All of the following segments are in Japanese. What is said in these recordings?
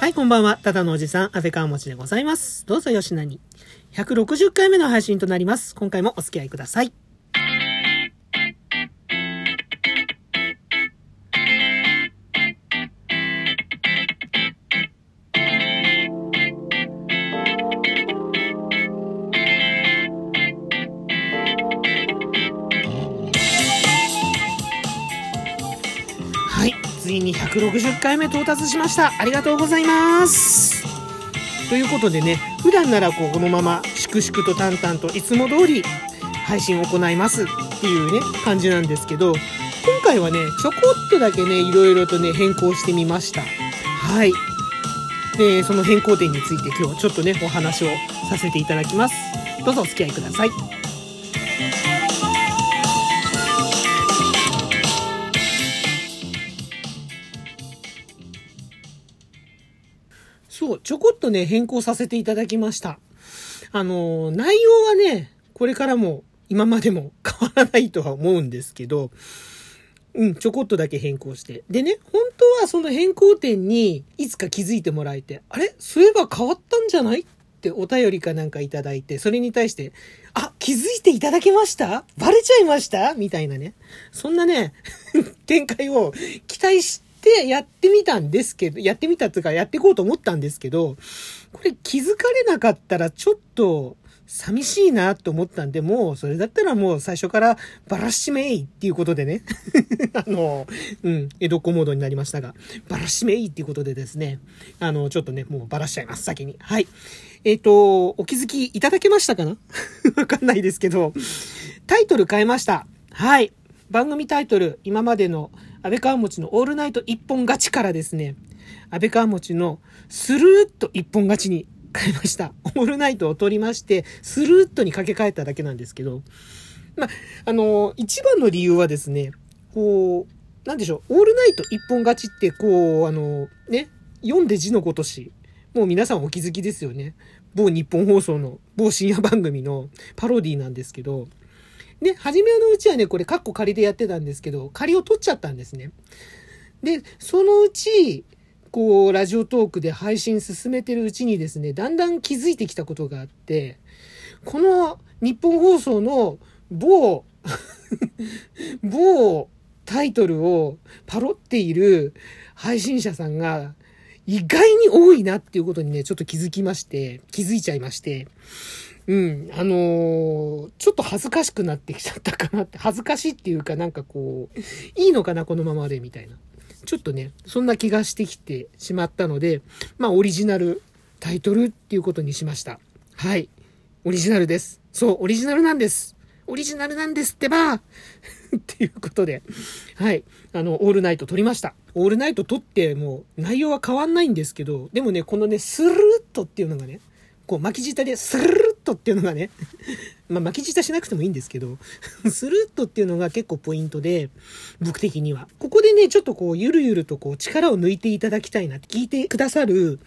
はい、こんばんは。ただのおじさん、安倍川持でございます。どうぞよしなに。160回目の配信となります。今回もお付き合いください。160回目到達しました。ありがとうございます。ということでね、普段ならこうこのまま粛々と淡々といつも通り配信を行いますっていうね、感じなんですけど、今回はね、ちょこっとだけね、いろいろとね、変更してみました。はい。で、その変更点について今日ちょっとね、お話をさせていただきます。どうぞお付き合いください。ね、変更させていただきました。あの、内容はね、これからも今までも 変わらないとは思うんですけど、うん、ちょこっとだけ変更して。でね、本当はその変更点にいつか気づいてもらえて、あれ？そういえば変わったんじゃない？ってお便りかなんかいただいて、それに対して、あ、気づいていただけました？バレちゃいました？みたいなね。そんなね、展開を期待してやってみたんですけど、やってみたっていうかやっていこうと思ったんですけど、これ気づかれなかったらちょっと寂しいなと思ったんで、もうそれだったらもう最初からバラしめいっていうことでね、あの、うん、江戸っ子モードになりましたが、バラしめいっていうことでですね、あの、ちょっとね、もうバラしちゃいます、先に。はい。えっ、と、お気づきいただけましたかな？わかんないですけど、タイトル変えました。はい。番組タイトル、今までの安倍川持のオールナイト一本勝ちからですね、安倍川持のスルーッと一本勝ちに変えました。オールナイトを取りまして、スルーッとに掛け替えただけなんですけど、まあ、あの、一番の理由はですね、こう、なんでしょう、オールナイト一本勝ちって、こう、あの、ね、読んで字のごとし、もう皆さんお気づきですよね。某日本放送の某深夜番組のパロディーなんですけど、で、初めのうちはね、これカッコ仮でやってたんですけど、仮を取っちゃったんですね。で、そのうち、こう、ラジオトークで配信進めてるうちにですね、だんだん気づいてきたことがあって、この日本放送の某、某タイトルをパロっている配信者さんが意外に多いなっていうことにね、ちょっと気づきまして、気づいちゃいまして、うん、あのーちょっと恥ずかしくなってきちゃったかなって、恥ずかしいっていうかなんかこう、いいのかな、このままで、みたいな。ちょっとね、そんな気がしてきてしまったので、まあ、オリジナルタイトルっていうことにしました。はい。オリジナルです。そう、オリジナルなんです。オリジナルなんですってば っていうことで、はい。あの、オールナイト撮りました。オールナイト撮ってもう内容は変わんないんですけど、でもね、このね、スルルッとっていうのがね、こう巻き舌でスルルッとっていうのがね、まあ巻き舌しなくてもいいんですけど、スルッとっていうのが結構ポイントで、僕的には。ここでね、ちょっとこう、ゆるゆるとこう、力を抜いていただきたいなって、聞いてくださる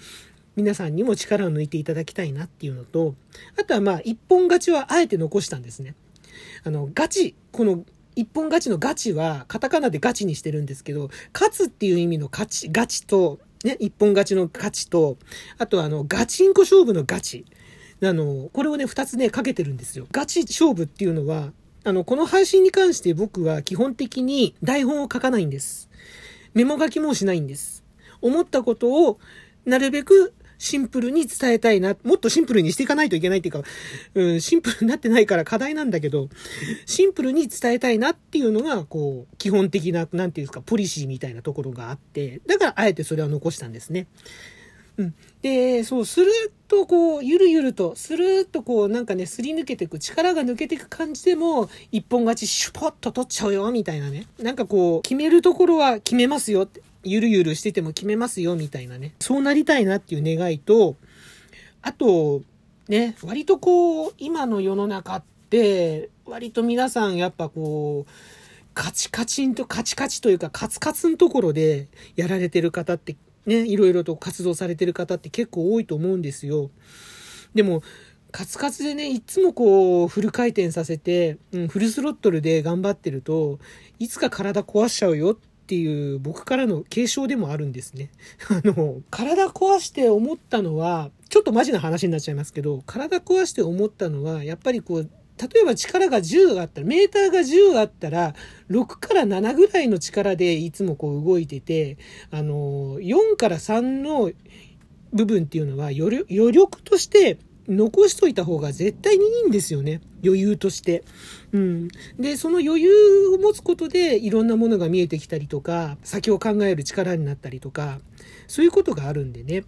皆さんにも力を抜いていただきたいなっていうのと、あとはまあ、一本勝ちはあえて残したんですね。あの、ガチ、この、一本勝ちのガチは、カタカナでガチにしてるんですけど、勝つっていう意味の勝ち、ガチと、ね、一本勝ちの勝ちと、あとあの、ガチンコ勝負のガチ。あの、これをね、二つね、かけてるんですよ。ガチ勝負っていうのは、あの、この配信に関して僕は基本的に台本を書かないんです。メモ書きもしないんです。思ったことを、なるべくシンプルに伝えたいな。もっとシンプルにしていかないといけないっていうか、うん、シンプルになってないから課題なんだけど、シンプルに伝えたいなっていうのが、こう、基本的な、なんていうんですか、ポリシーみたいなところがあって、だからあえてそれは残したんですね。うん。で、そう、スルーッとこう、ゆるゆると、スルーッとこう、なんかね、すり抜けていく、力が抜けていく感じでも、一本勝ちシュポッと取っちゃうよ、みたいなね。なんかこう、決めるところは決めますよって。ゆるゆるしてても決めますよ、みたいなね。そうなりたいなっていう願いと、あと、ね、割とこう、今の世の中って、割と皆さんやっぱこう、カチカチンと、カチカチというか、カツカツのところでやられてる方って、ね、いろいろと活動されてる方って結構多いと思うんですよ。でも、カツカツでね、いつもこう、フル回転させて、うん、フルスロットルで頑張ってると、いつか体壊しちゃうよっていう僕からの継承でもあるんですね。あの、体壊して思ったのは、ちょっとマジな話になっちゃいますけど、体壊して思ったのは、やっぱりこう、例えば力が10あったら、メーターが10あったら、6から7ぐらいの力でいつもこう動いてて、あの、4から3の部分っていうのは余力として残しといた方が絶対にいいんですよね。余裕として。うん。で、その余裕を持つことでいろんなものが見えてきたりとか、先を考える力になったりとか、そういうことがあるんでね。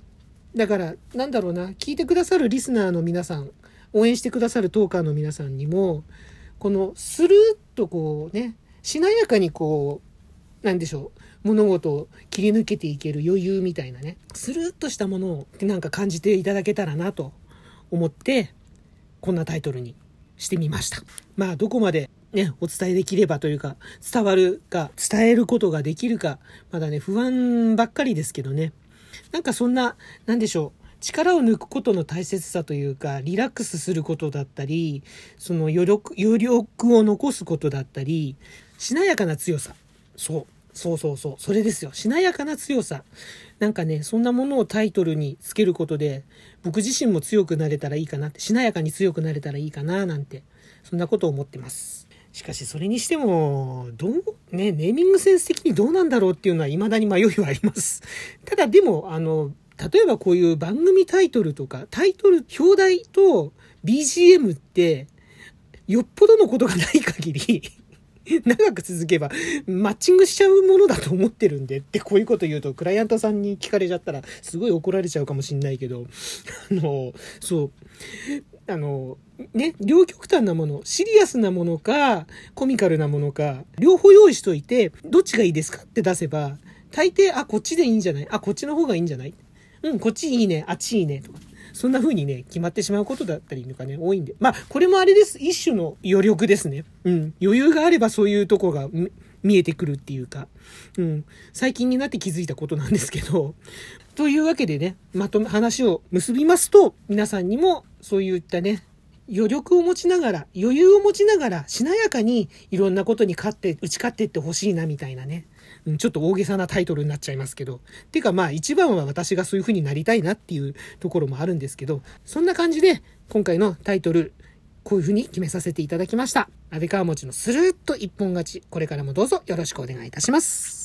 だから、なんだろうな、聞いてくださるリスナーの皆さん、応援してくださるトーカーの皆さんにも、このスルーっとこうね、しなやかにこう、なんでしょう、物事を切り抜けていける余裕みたいなね、スルーっとしたものをなんか感じていただけたらなと思って、こんなタイトルにしてみました。まあ、どこまでね、お伝えできればというか、伝わるか、伝えることができるか、まだね、不安ばっかりですけどね。なんかそんな、なんでしょう。力を抜くことの大切さというか、リラックスすることだったり、その余力、余力を残すことだったり、しなやかな強さ。そう。そうそうそう。それですよ。しなやかな強さ。なんかね、そんなものをタイトルにつけることで、僕自身も強くなれたらいいかなって、しなやかに強くなれたらいいかな、なんて、そんなことを思ってます。しかし、それにしても、どう、ね、ネーミングセンス的にどうなんだろうっていうのは未だに迷いはあります。ただ、でも、あの、例えばこういう番組タイトルとか、タイトル、表題と BGM って、よっぽどのことがない限り 長く続けば、マッチングしちゃうものだと思ってるんでってこういうこと言うと、クライアントさんに聞かれちゃったら、すごい怒られちゃうかもしんないけど、あの、そう、あの、ね、両極端なもの、シリアスなものか、コミカルなものか、両方用意しといて、どっちがいいですかって出せば、大抵、あ、こっちでいいんじゃない？あ、こっちの方がいいんじゃない？うん、こっちいいね、あっちいいね、とか。そんな風にね、決まってしまうことだったりとかね、多いんで。まあ、これもあれです。一種の余力ですね。うん。余裕があればそういうとこが見えてくるっていうか、うん。最近になって気づいたことなんですけど。というわけでね、まとめ、話を結びますと、皆さんにもそういったね、余力を持ちながら、余裕を持ちながら、しなやかにいろんなことに勝って、打ち勝ってってほしいな、みたいなね。ちょっと大げさなタイトルになっちゃいますけど。てかまあ一番は私がそういう風になりたいなっていうところもあるんですけど、そんな感じで今回のタイトル、こういう風に決めさせていただきました。安倍川餅のスルーッと一本勝ち。これからもどうぞよろしくお願いいたします。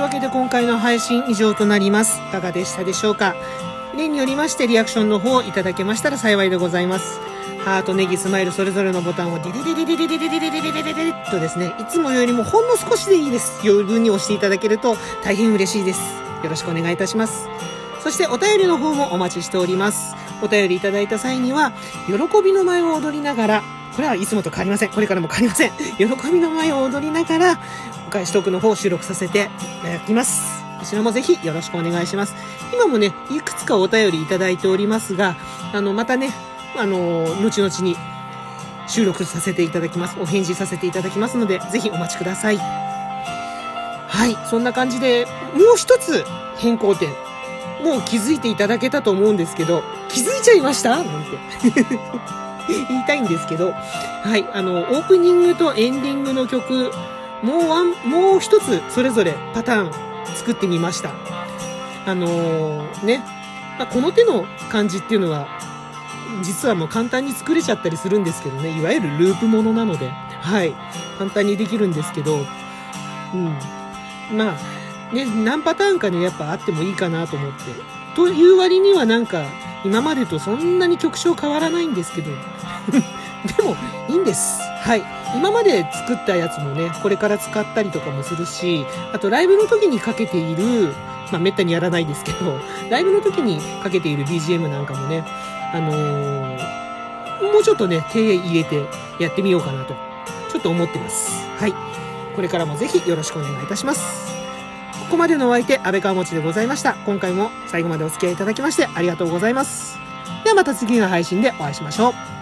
わけで今回の配信以上となります。いかがでしたでしょうか？例によりましてリアクションの方いただけましたら幸いでございます。ハート、ネギ、スマイルそれぞれのボタンをディディディディディディディディディディディディディディとですね、いつもよりもほんの少しでいいです。余分に押していただけると大変嬉しいです。よろしくお願いいたします。そしてお便りの方もお待ちしております。お便りいただいた際には、喜びの舞を踊りながら、これはいつもと変わりません。これからも変わりません。喜びの舞を踊りながら、お返しトークの方を収録させていただきます。こちらもぜひよろしくお願いします。今もね、いくつかお便りいただいておりますが、あの、またね、あの、後々に収録させていただきます。お返事させていただきますので、ぜひお待ちください。はい、そんな感じで、もう一つ変更点。もう気づいていただけたと思うんですけど、気づいちゃいました？なんて言いたいんですけど、はい、あの、オープニングとエンディングの曲、もうワン、もう一つそれぞれパターン作ってみました。あのー、ね、まあ、この手の感じっていうのは、実はもう簡単に作れちゃったりするんですけどね、いわゆるループものなので、はい、簡単にできるんですけど、うん。まあ、ね、何パターンかね、やっぱあってもいいかなと思って。という割にはなんか、今までとそんなに曲調変わらないんですけど、でも、いいんです。はい。今まで作ったやつもね、これから使ったりとかもするし、あとライブの時にかけている、まあめったにやらないですけど、ライブの時にかけている BGM なんかもね、あのー、もうちょっとね、手入れてやってみようかなと、ちょっと思ってます。はい。これからもぜひよろしくお願いいたします。ここまでのお相手、安倍川持でございました。今回も最後までお付き合いいただきましてありがとうございます。ではまた次の配信でお会いしましょう。